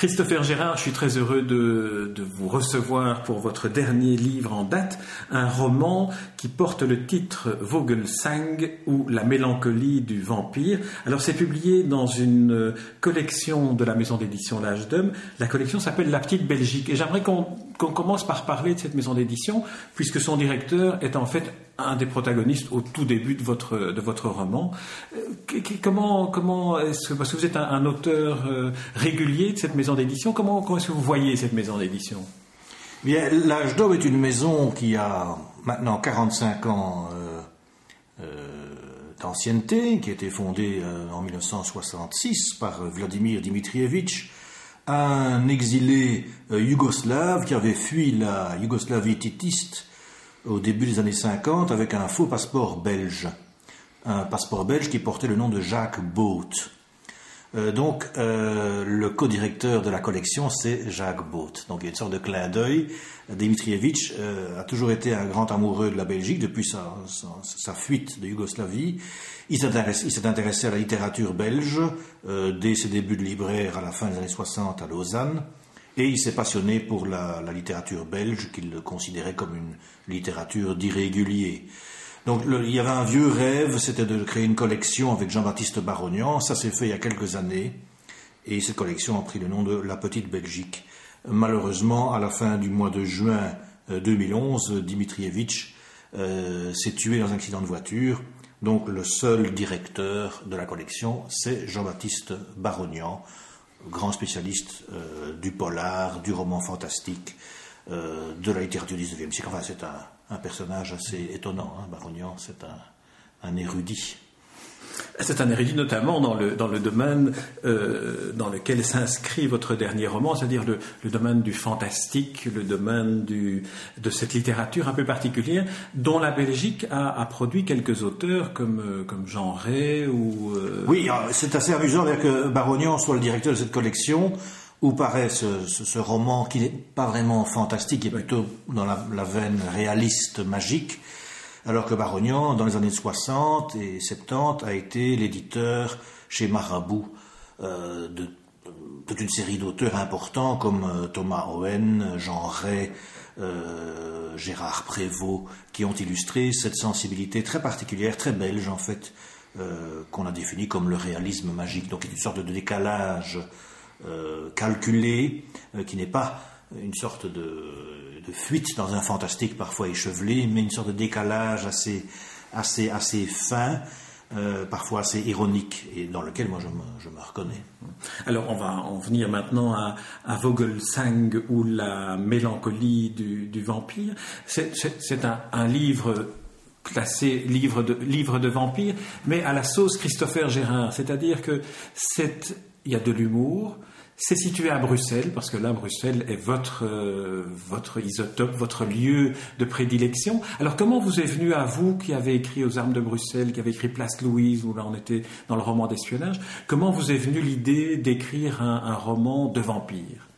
Christopher Gérard, je suis très heureux de, vous recevoir pour votre dernier livre en date, un roman qui porte le titre Vogelsang ou La mélancolie du vampire. Alors c'est publié dans une collection de la maison d'édition L'Âge d'Homme. La collection s'appelle La Petite Belgique et j'aimerais qu'on commence par parler de cette maison d'édition puisque son directeur est en fait un des protagonistes au tout début de votre, de votre roman. Euh, comment, comment est-ce que, parce que vous êtes un, auteur euh, régulier de cette maison d'édition, comment, comment est-ce que vous voyez cette maison d'édition? Bien, l'âge d'homme est une maison qui a maintenant 45 ans euh, d'ancienneté, qui a été fondée en 1966 par Vladimir Dimitrievitch, un exilé yougoslave qui avait fui la Yougoslavie titiste au début des années 50 avec un faux passeport belge. Un passeport belge qui portait le nom de Jacques Boot. Euh, donc, euh, le co-directeur de la collection, c'est Jacques Boot. Donc, il y a une sorte de clin d'œil. Dimitrievitch euh, a toujours été un grand amoureux de la Belgique depuis sa, sa, fuite de Yougoslavie. Il s'est intéressé à la littérature belge dès ses débuts de libraire à la fin des années 60 à Lausanne. Et il s'est passionné pour la, littérature belge, qu'il considérait comme une littérature d'irrégulier. Donc il y avait un vieux rêve, c'était de créer une collection avec Jean-Baptiste Barognan. Ça s'est fait il y a quelques années. Et cette collection a pris le nom de La Petite Belgique. Malheureusement, à la fin du mois de juin 2011, euh, Dimitrievitch euh, s'est tué dans un accident de voiture. Donc le seul directeur de la collection, c'est Jean-Baptiste Barognan grand spécialiste euh, du polar, du roman fantastique, euh, de la littérature du XIXe siècle. Enfin, c'est un, personnage assez étonnant. Hein, Barognan, c'est un érudit. C'est un érudit notamment dans le, dans le domaine euh, dans lequel s'inscrit votre dernier roman, c'est-à-dire le, domaine du fantastique, le domaine du, de cette littérature un peu particulière, dont la Belgique a, produit quelques auteurs comme, euh, comme Jean Ray ou... Euh, oui, c'est assez amusant que Barognan soit le directeur de cette collection, où paraît ce, roman qui n'est pas vraiment fantastique, qui est plutôt dans la, la veine réaliste, magique, alors que Barognan, dans les années 60 et 70, a été l'éditeur chez Marabout euh, de toute une série d'auteurs importants comme euh, Thomas Owen, Jean Ray, euh, Gérard Prévost, qui ont illustré cette sensibilité très particulière, très belge en fait, qu'on a définie comme le réalisme magique, donc une sorte de décalage calculé, qui n'est pas une sorte de, fuite dans un fantastique parfois échevelé, mais une sorte de décalage assez, assez, assez fin, euh, parfois assez ironique, et dans lequel moi je me, je me, reconnais. Alors on va en venir maintenant à, Vogelsang ou la mélancolie du, vampire. C'est un, un livre classé livre de, livre de vampire, mais à la sauce Christopher Gérard, c'est-à-dire que il y a de l'humour, c'est situé à Bruxelles, parce que là, Bruxelles est votre, euh, votre isotope, votre lieu de prédilection. Alors, comment vous est venu à vous, qui avez écrit aux armes de Bruxelles, qui avez écrit Place Louise, où là on était dans le roman d'espionnage, comment vous est venue l'idée d'écrire un, roman de vampire?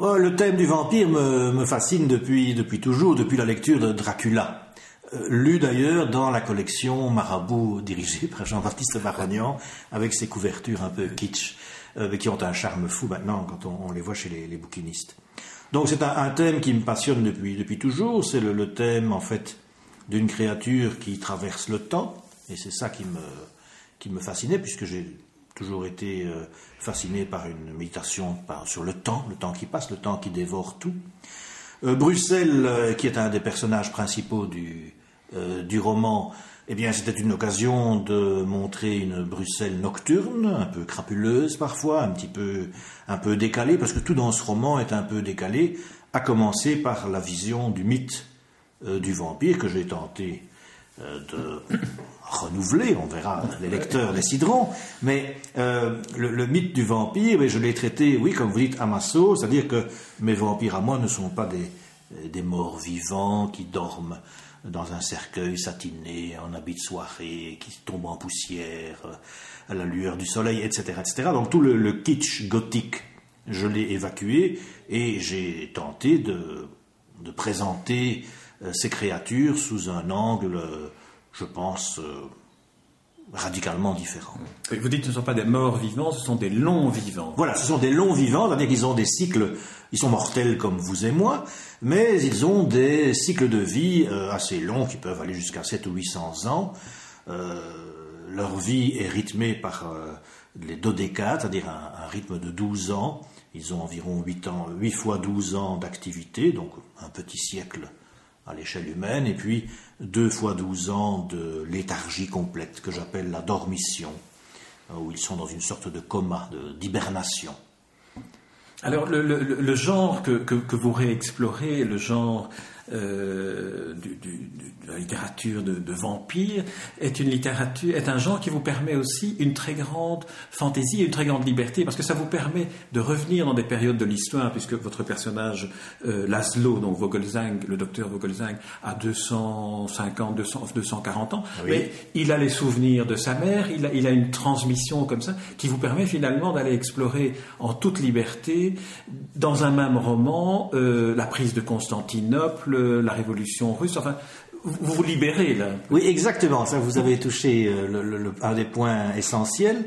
Le thème du vampire me, fascine depuis, depuis toujours, depuis la lecture de Dracula. Euh, lu d'ailleurs dans la collection Marabout dirigée par Jean-Baptiste Baragnan, avec ses couvertures un peu kitsch. Euh, qui ont un charme fou maintenant quand on, les voit chez les, bouquinistes. Donc c'est un, thème qui me passionne depuis, depuis toujours, c'est le, thème en fait d'une créature qui traverse le temps, et c'est ça qui me, qui me fascinait, puisque j'ai toujours été euh, fasciné par une méditation sur le temps, le temps qui passe, le temps qui dévore tout. Euh, Bruxelles, qui est un des personnages principaux du, du roman, eh bien, c'était une occasion de montrer une Bruxelles nocturne, un peu crapuleuse parfois, un petit peu, un peu décalée, parce que tout dans ce roman est un peu décalé, à commencer par la vision du mythe euh, du vampire que j'ai tenté euh, de renouveler, on verra, les lecteurs décideront, mais euh, le, mythe du vampire, je l'ai traité, oui, comme vous dites, à ma c'est-à-dire que mes vampires à moi ne sont pas des, des morts vivants qui dorment dans un cercueil satiné, en habit de soirée, qui tombe en poussière, euh, à la lueur du soleil, etc. etc. Donc tout le, kitsch gothique, je l'ai évacué et j'ai tenté de, présenter euh, ces créatures sous un angle, je pense, euh, radicalement différents. Vous dites que ce ne sont pas des morts vivants, ce sont des longs vivants. Voilà, ce sont des longs vivants, c'est-à-dire qu'ils ont des cycles, ils sont mortels comme vous et moi, mais ils ont des cycles de vie euh, assez longs qui peuvent aller jusqu'à 7 ou 800 ans. Euh, leur vie est rythmée par euh, les dodécades, c'est-à-dire un, rythme de 12 ans. Ils ont environ 8, ans, 8 fois 12 ans d'activité, donc un petit siècle à l'échelle humaine, et puis 2 fois 12 ans de léthargie complète, que j'appelle la dormition, où ils sont dans une sorte de coma, d'hibernation. Alors le, genre que, que, vous réexplorez, le genre euh, du, de la littérature de, de, vampires est une littérature, est un genre qui vous permet aussi une très grande fantaisie et une très grande liberté, parce que ça vous permet de revenir dans des périodes de l'histoire, puisque votre personnage euh, Laszlo, donc Vogelsang, le docteur Vogelsang, a 250, 200, 240 ans, mais il a les souvenirs de sa mère, il a, il a une transmission comme ça, qui vous permet finalement d'aller explorer en toute liberté, dans un même roman, euh, la prise de Constantinople, la révolution russe. Enfin, vous vous libérez là. Oui, exactement. Ça, vous avez touché euh, un des points essentiels.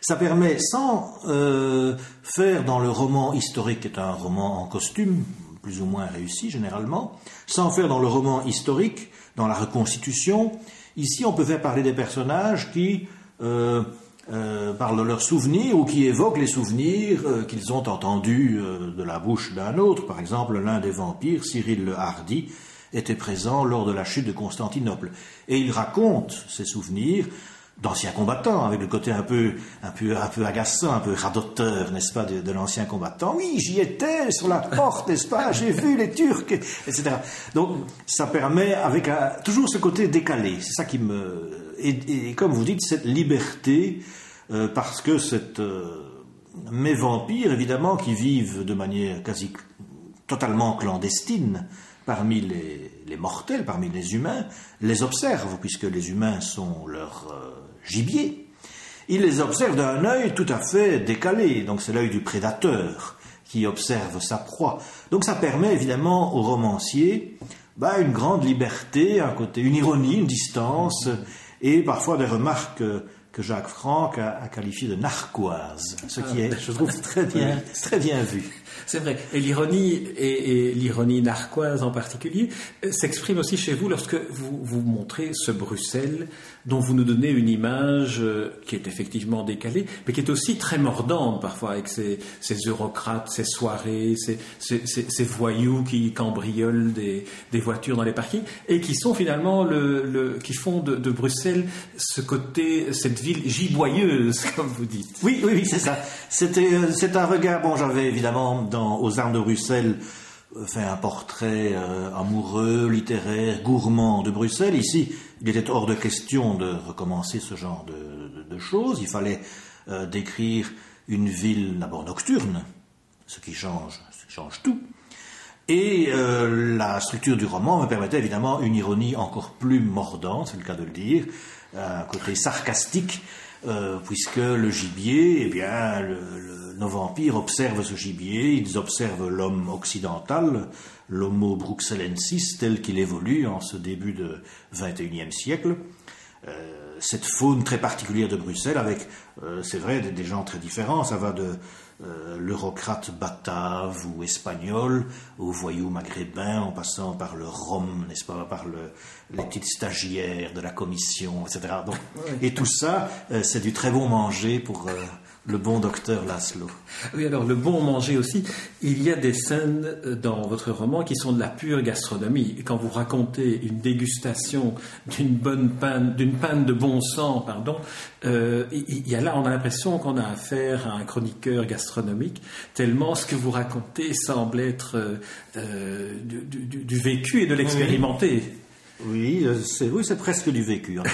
Ça permet, sans euh, faire dans le roman historique, qui est un roman en costume, plus ou moins réussi généralement, sans faire dans le roman historique, dans la reconstitution, ici on peut faire parler des personnages qui euh, parlent de leurs souvenirs ou qui évoquent les souvenirs qu'ils ont entendus de la bouche d'un autre. Par exemple, l'un des vampires, Cyril le Hardy, était présent lors de la chute de Constantinople. Et il raconte ses souvenirs d'anciens combattants, avec le côté un peu, un peu, un peu agaçant, un peu radoteur, n'est-ce pas, de, l'ancien combattant. Oui, j'y étais sur la porte, n'est-ce pas, j'ai vu les Turcs, etc. Donc, ça permet, avec toujours ce côté décalé, c'est ça qui me... Et, comme vous dites, cette liberté, euh, parce que cette... Euh, mes vampires, évidemment, qui vivent de manière quasi totalement clandestine, parmi les, mortels, parmi les humains, les observent, puisque les humains sont leur euh, gibier. Ils les observent d'un œil tout à fait décalé, donc c'est l'œil du prédateur qui observe sa proie. Donc ça permet évidemment au romancier bah, une grande liberté, un côté, une ironie, une distance, et parfois des remarques que Jacques Franck a, qualifiées de narquoise, ce qui est, je trouve, très bien, très bien vu. C'est vrai. Et l'ironie, et, l'ironie narquoise en particulier, euh, s'exprime aussi chez vous lorsque vous, vous montrez ce Bruxelles dont vous nous donnez une image euh, qui est effectivement décalée, mais qui est aussi très mordante parfois, avec ces, ces eurocrates, ces soirées, ces, ces, voyous qui cambriolent des, des, voitures dans les parkings, et qui sont finalement le, le qui font de, Bruxelles ce côté, cette ville giboyeuse, comme vous dites. Oui, oui, oui c'est ça. Euh, c'est un regard. Bon, j'avais évidemment dans, aux armes de Bruxelles euh, fait un portrait amoureux, littéraire, gourmand de Bruxelles. Ici, il était hors de question de recommencer ce genre de, choses. Il fallait euh, décrire une ville d'abord nocturne, ce qui change, change tout. Et euh, la structure du roman me permettait évidemment une ironie encore plus mordante, c'est le cas de le dire, un côté sarcastique, euh, puisque le gibier, eh bien, nos vampires observent ce gibier, ils observent l'homme occidental, l'homo bruxellensis tel qu'il évolue en ce début de XXIe siècle. Euh, cette faune très particulière de Bruxelles, avec, euh, c'est vrai, des, gens très différents. Ça va de euh, l'eurocrate batave ou espagnol au voyou maghrébin, en passant par le rhum, n'est-ce pas, par le, les petites stagiaires de la commission, etc. Et tout ça, c'est du très bon manger pour le bon docteur Laszlo. Oui, alors le bon manger aussi. Il y a des scènes dans votre roman qui sont de la pure gastronomie. Quand vous racontez une dégustation d'une bonne panne, d'une panne de bon sang, pardon, euh, il y a là, on a l'impression qu'on a affaire à un chroniqueur gastronomique, tellement ce que vous racontez semble être euh, euh, du, vécu et de l'expérimenté. Oui, c'est oui, c'est presque du vécu en.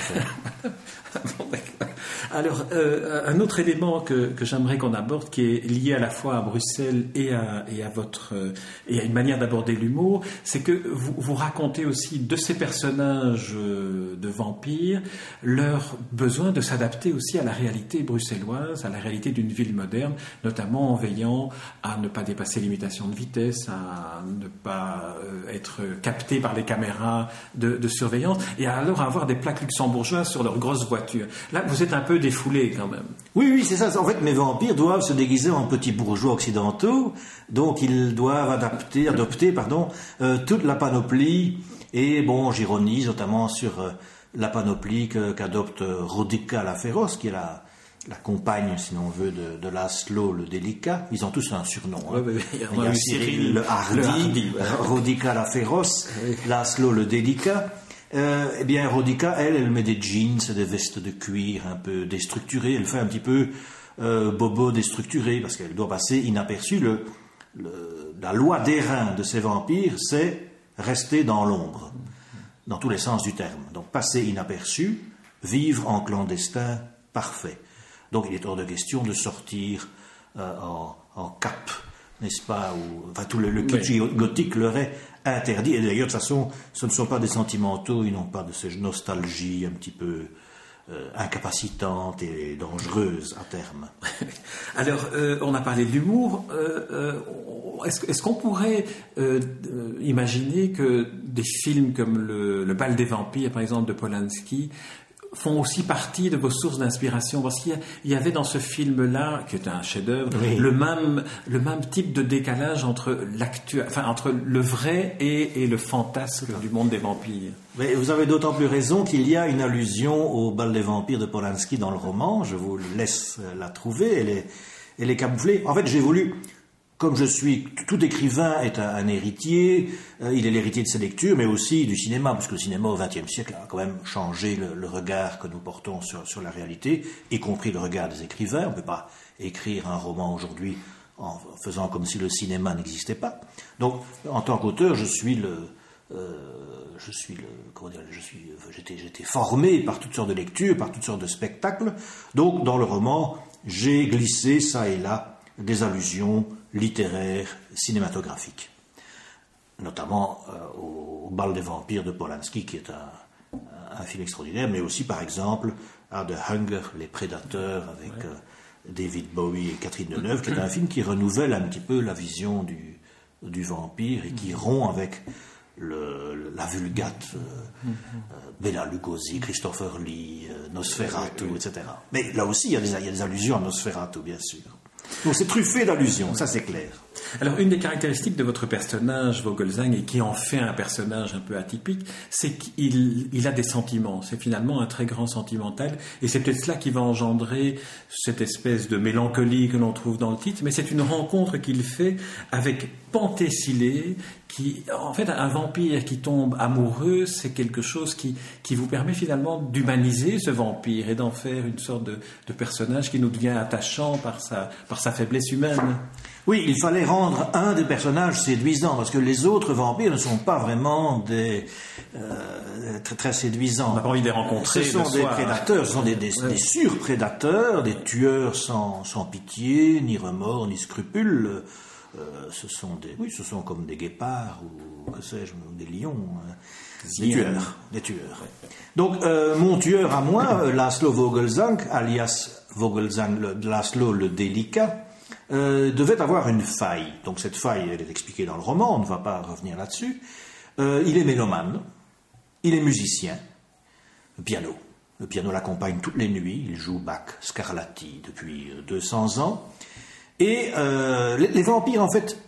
Alors, euh, un autre élément que, j'aimerais qu'on aborde, qui est lié à la fois à Bruxelles et à, votre euh, et à une manière d'aborder l'humour, c'est que vous, vous, racontez aussi de ces personnages euh, de vampires leur besoin de s'adapter aussi à la réalité bruxelloise, à la réalité d'une ville moderne, notamment en veillant à ne pas dépasser l'imitation de vitesse, à ne pas être capté par les caméras de, de, surveillance et alors avoir des plaques luxembourgeoises sur leurs grosses voitures. Là, vous êtes un peu défoulé quand même. Oui, oui, c'est ça. En fait, mes vampires doivent se déguiser en petits bourgeois occidentaux, donc ils doivent adapter, adopter pardon, euh, toute la panoplie. Et bon, j'ironise notamment sur euh, la panoplie qu'adopte Rodica la féroce, qui est la, la compagne, si l'on veut, de, de Laszlo le délicat. Ils ont tous un surnom. Hein. il y a, Cyril, le hardi, Rodica la féroce, Laszlo le délicat. Euh, eh bien, Rodica, elle, elle met des jeans, des vestes de cuir un peu déstructurées. Elle fait un petit peu euh, bobo déstructuré parce qu'elle doit passer inaperçue. Le, la loi d'airain de ces vampires, c'est rester dans l'ombre, dans tous les sens du terme. Donc, passer inaperçu, vivre en clandestin parfait. Donc il est hors de question de sortir euh, en, cap, n'est-ce pas ou, Enfin, tout le, le kitsch gothique leur est interdit. Et d'ailleurs, de toute façon, ce ne sont pas des sentimentaux, ils n'ont pas de ces nostalgies un petit peu euh, incapacitantes et dangereuses à terme. Alors, euh, on a parlé de l'humour. Est-ce qu'on pourrait imaginer que des films comme le, le, Bal des vampires, par exemple, de Polanski, font aussi partie de vos sources d'inspiration Parce qu'il y avait dans ce film-là, qui est un chef-d'œuvre, le, même, le même type de décalage entre, enfin, entre le vrai et, le fantasme du monde des vampires. Mais vous avez d'autant plus raison qu'il y a une allusion au bal des vampires de Polanski dans le roman. Je vous laisse la trouver. Elle est, elle est camouflée. En fait, j'ai voulu comme je suis, tout écrivain est un, héritier, euh, il est l'héritier de ses lectures, mais aussi du cinéma, parce que le cinéma au XXe siècle a quand même changé le, regard que nous portons sur, sur, la réalité, y compris le regard des écrivains. On ne peut pas écrire un roman aujourd'hui en faisant comme si le cinéma n'existait pas. Donc, en tant qu'auteur, je suis le, euh, je suis le, comment dire, je suis, j'étais, j'étais formé par toutes sortes de lectures, par toutes sortes de spectacles. Donc, dans le roman, j'ai glissé ça et là des allusions littéraires, cinématographiques. Notamment euh, au, Bal des vampires de Polanski, qui est un, film extraordinaire, mais aussi par exemple à The Hunger, Les Prédateurs, avec euh, David Bowie et Catherine Deneuve, qui est un film qui renouvelle un petit peu la vision du, du vampire et qui rompt avec le, la vulgate euh, Bela Lugosi, Christopher Lee, Nosferatu, etc. Mais là aussi, il y, a des, il y, a des, allusions à Nosferatu, bien sûr. Donc c'est truffé d'allusions, ça c'est clair. Alors une des caractéristiques de votre personnage, Vogelsang, et qui en fait un personnage un peu atypique, c'est qu'il a des sentiments. C'est finalement un très grand sentimental, et c'est peut-être cela qui va engendrer cette espèce de mélancolie que l'on trouve dans le titre, mais c'est une rencontre qu'il fait avec Pentésilée, qui, en fait, un vampire qui tombe amoureux, c'est quelque chose qui, qui vous permet finalement d'humaniser ce vampire et d'en faire une sorte de, de, personnage qui nous devient attachant par sa, par sa faiblesse humaine. Oui, il fallait rendre un des personnages séduisants, parce que les autres vampires ne sont pas vraiment des euh, très, très séduisants. On n'a pas envie de les rencontrer. Ce sont des prédateurs, ce sont des, des, des surprédateurs, des tueurs sans, sans, pitié, ni remords, ni scrupules. Euh, ce sont des, oui, ce sont comme des guépards ou que sais-je, des lions. Hein. Des tueurs, des tueurs. Donc, euh, mon tueur à moi, Laszlo Vogelsang, alias Vogelsang, Laszlo le délicat, euh, devait avoir une faille. Donc cette faille, elle est expliquée dans le roman, on ne va pas revenir là-dessus. Euh, il est mélomane, il est musicien, piano. Le piano l'accompagne toutes les nuits, il joue Bach, Scarlatti depuis 200 ans. Et euh, les, vampires, en fait,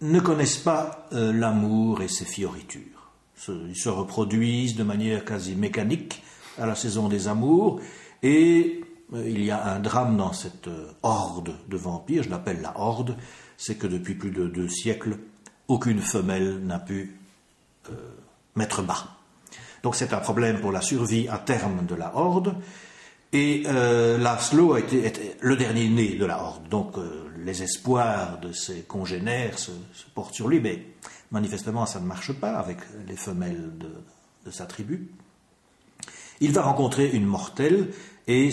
ne connaissent pas l'amour et ses fioritures. Ils se reproduisent de manière quasi mécanique à la saison des amours et euh, il y a un drame dans cette euh, horde de vampires, je l'appelle la horde, c'est que depuis plus de deux siècles, aucune femelle n'a pu euh, mettre bas. Donc c'est un problème pour la survie à terme de la horde. Et Laszlo a été, le dernier né de la horde. Donc les espoirs de ses congénères se, portent sur lui, mais manifestement ça ne marche pas avec les femelles de sa tribu. Il va rencontrer une mortelle et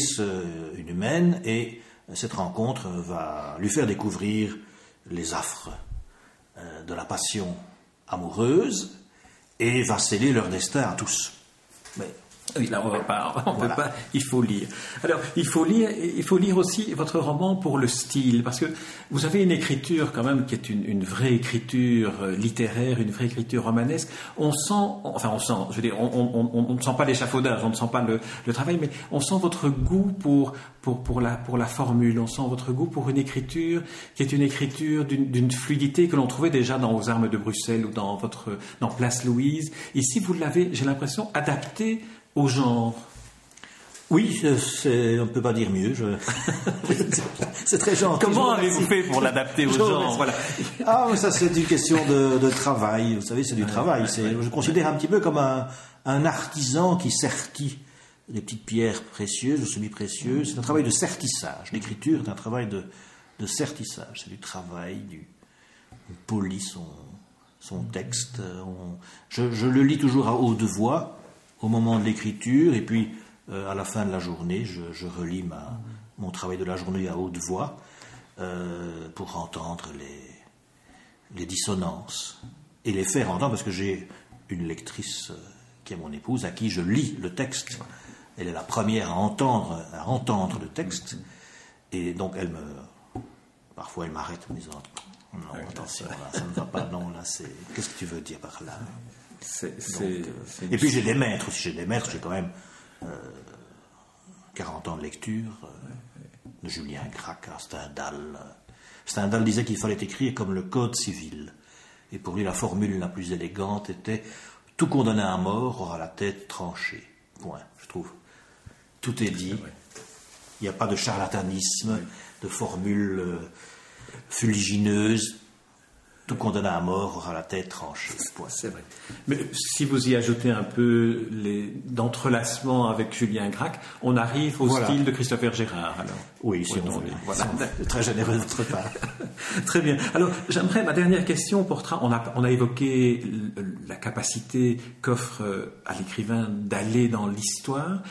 une humaine, et cette rencontre va lui faire découvrir les affres euh, de la passion amoureuse et va sceller leur destin à tous. Oui, là, on va pas, on peut pas, il faut lire. Alors, il faut lire, il faut lire aussi votre roman pour le style, parce que vous avez une écriture quand même qui est une, une vraie écriture euh, littéraire, une vraie écriture romanesque. On sent, enfin, on sent, je veux dire, on, on, on, ne sent pas l'échafaudage, on ne sent pas le, le, travail, mais on sent votre goût pour, pour, pour, la, pour la formule, on sent votre goût pour une écriture qui est une écriture d'une fluidité que l'on trouvait déjà dans Aux Armes de Bruxelles ou dans votre, dans Place Louise. Ici, vous l'avez, j'ai l'impression, adapté au genre oui, on ne peut pas dire mieux. c'est très gentil. Comment avez-vous fait pour l'adapter au genre voilà. Ah, ça c'est une question de, travail. Vous savez, c'est du travail. je considère un petit peu comme un, artisan qui sertit des petites pierres précieuses ou semi-précieuses. C'est un travail de sertissage. L'écriture est un travail de, de sertissage. C'est du travail, du, on polit son, son texte. je, je le lis toujours à haute voix au moment de l'écriture, et puis euh, à la fin de la journée, je, relis ma, mon travail de la journée à haute voix euh, pour entendre les, les dissonances et les faire entendre, parce que j'ai une lectrice euh, qui est mon épouse, à qui je lis le texte. Elle est la première à entendre, à entendre le texte, et donc elle me, parfois elle m'arrête en me disant non, attention, ça ne va pas, non, là, c'est. Qu'est-ce que tu veux dire par là? Euh, et puis j'ai des maîtres aussi, j'ai des maîtres, j'ai quand même 40 euh, ans de lecture, euh, de Julien Gracq à Stendhal. Stendhal disait qu'il fallait écrire comme le code civil. Et pour lui, la formule la plus élégante était Tout condamné à mort aura la tête tranchée. Point, je trouve. Tout est dit. Il n'y a pas de charlatanisme, de formules fuligineuses tout condamné à mort aura la tête tranchée. C'est vrai. Mais si vous y ajoutez un peu d'entrelacement avec Julien Gracq, on arrive au style de Christopher Gérard. Alors. Oui, si on, Voilà. Très généreux de part. Très bien. Alors, j'aimerais, ma dernière question portera, on a, on a évoqué la capacité qu'offre euh, à l'écrivain d'aller dans l'histoire.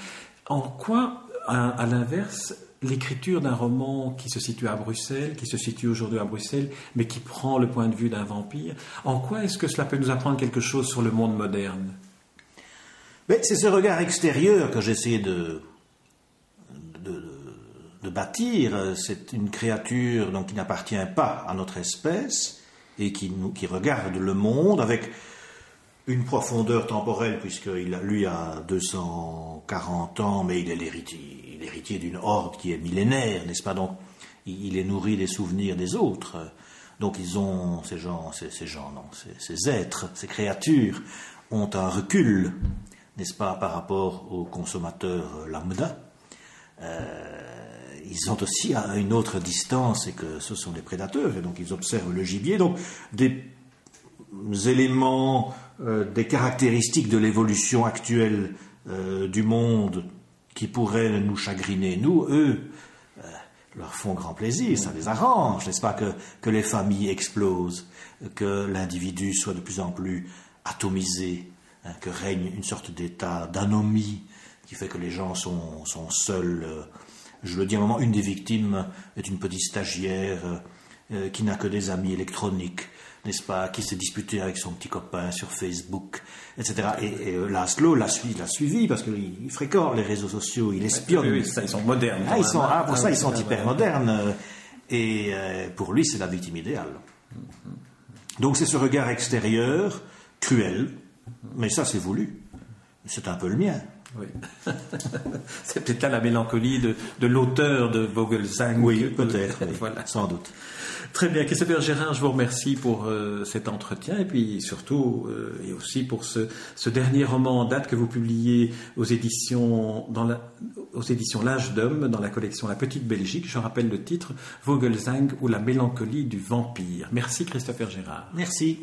En quoi, à l'inverse, l'écriture d'un roman qui se situe à Bruxelles, qui se situe aujourd'hui à Bruxelles, mais qui prend le point de vue d'un vampire, en quoi est-ce que cela peut nous apprendre quelque chose sur le monde moderne? C'est ce regard extérieur que j'essaie de, bâtir. C'est une créature qui n'appartient pas à notre espèce et qui regarde le monde avec une profondeur temporelle, puisqu'il lui a 240 ans, mais il est l'héritier d'une horde qui est millénaire, n'est-ce pas? Donc, il est nourri des souvenirs des autres. Donc, ils ont, ces gens, ces, gens, non, ces, êtres, ces créatures, ont un recul, n'est-ce pas, par rapport aux consommateurs lambda. Euh, ils ont aussi une autre distance et que ce sont des prédateurs, et donc ils observent le gibier. Donc, des éléments, des caractéristiques de l'évolution actuelle euh, du monde qui pourraient nous chagriner, nous, eux, euh, leur font grand plaisir, ça les arrange, n'est-ce pas, que, que les familles explosent, que l'individu soit de plus en plus atomisé, hein, que règne une sorte d'état d'anomie qui fait que les gens sont, sont seuls. Euh, je le dis à un moment, une des victimes est une petite stagiaire euh, qui n'a que des amis électroniques, n'est-ce pas, qui s'est disputé avec son petit copain sur Facebook, etc. Et, euh, Laszlo l'a suivi, parce qu'il fréquente les réseaux sociaux, il espionne. Oui, ça, ils sont modernes. Ah, ils sont, ah, pour ça, ils sont hyper modernes. Et euh, pour lui, c'est la victime idéale. Donc c'est ce regard extérieur, cruel, mais ça c'est voulu. C'est un peu le mien. Oui. c'est peut-être là la mélancolie de, de l'auteur de Vogelsang. Oui, peut-être, voilà. sans doute. Très bien, Christopher Gérard, je vous remercie pour euh, cet entretien et puis surtout euh, et aussi pour ce, ce, dernier roman en date que vous publiez aux éditions dans la, aux éditions L'âge d'homme dans la collection La Petite Belgique. Je rappelle le titre Vogelsang ou la mélancolie du vampire. Merci Christopher Gérard. Merci.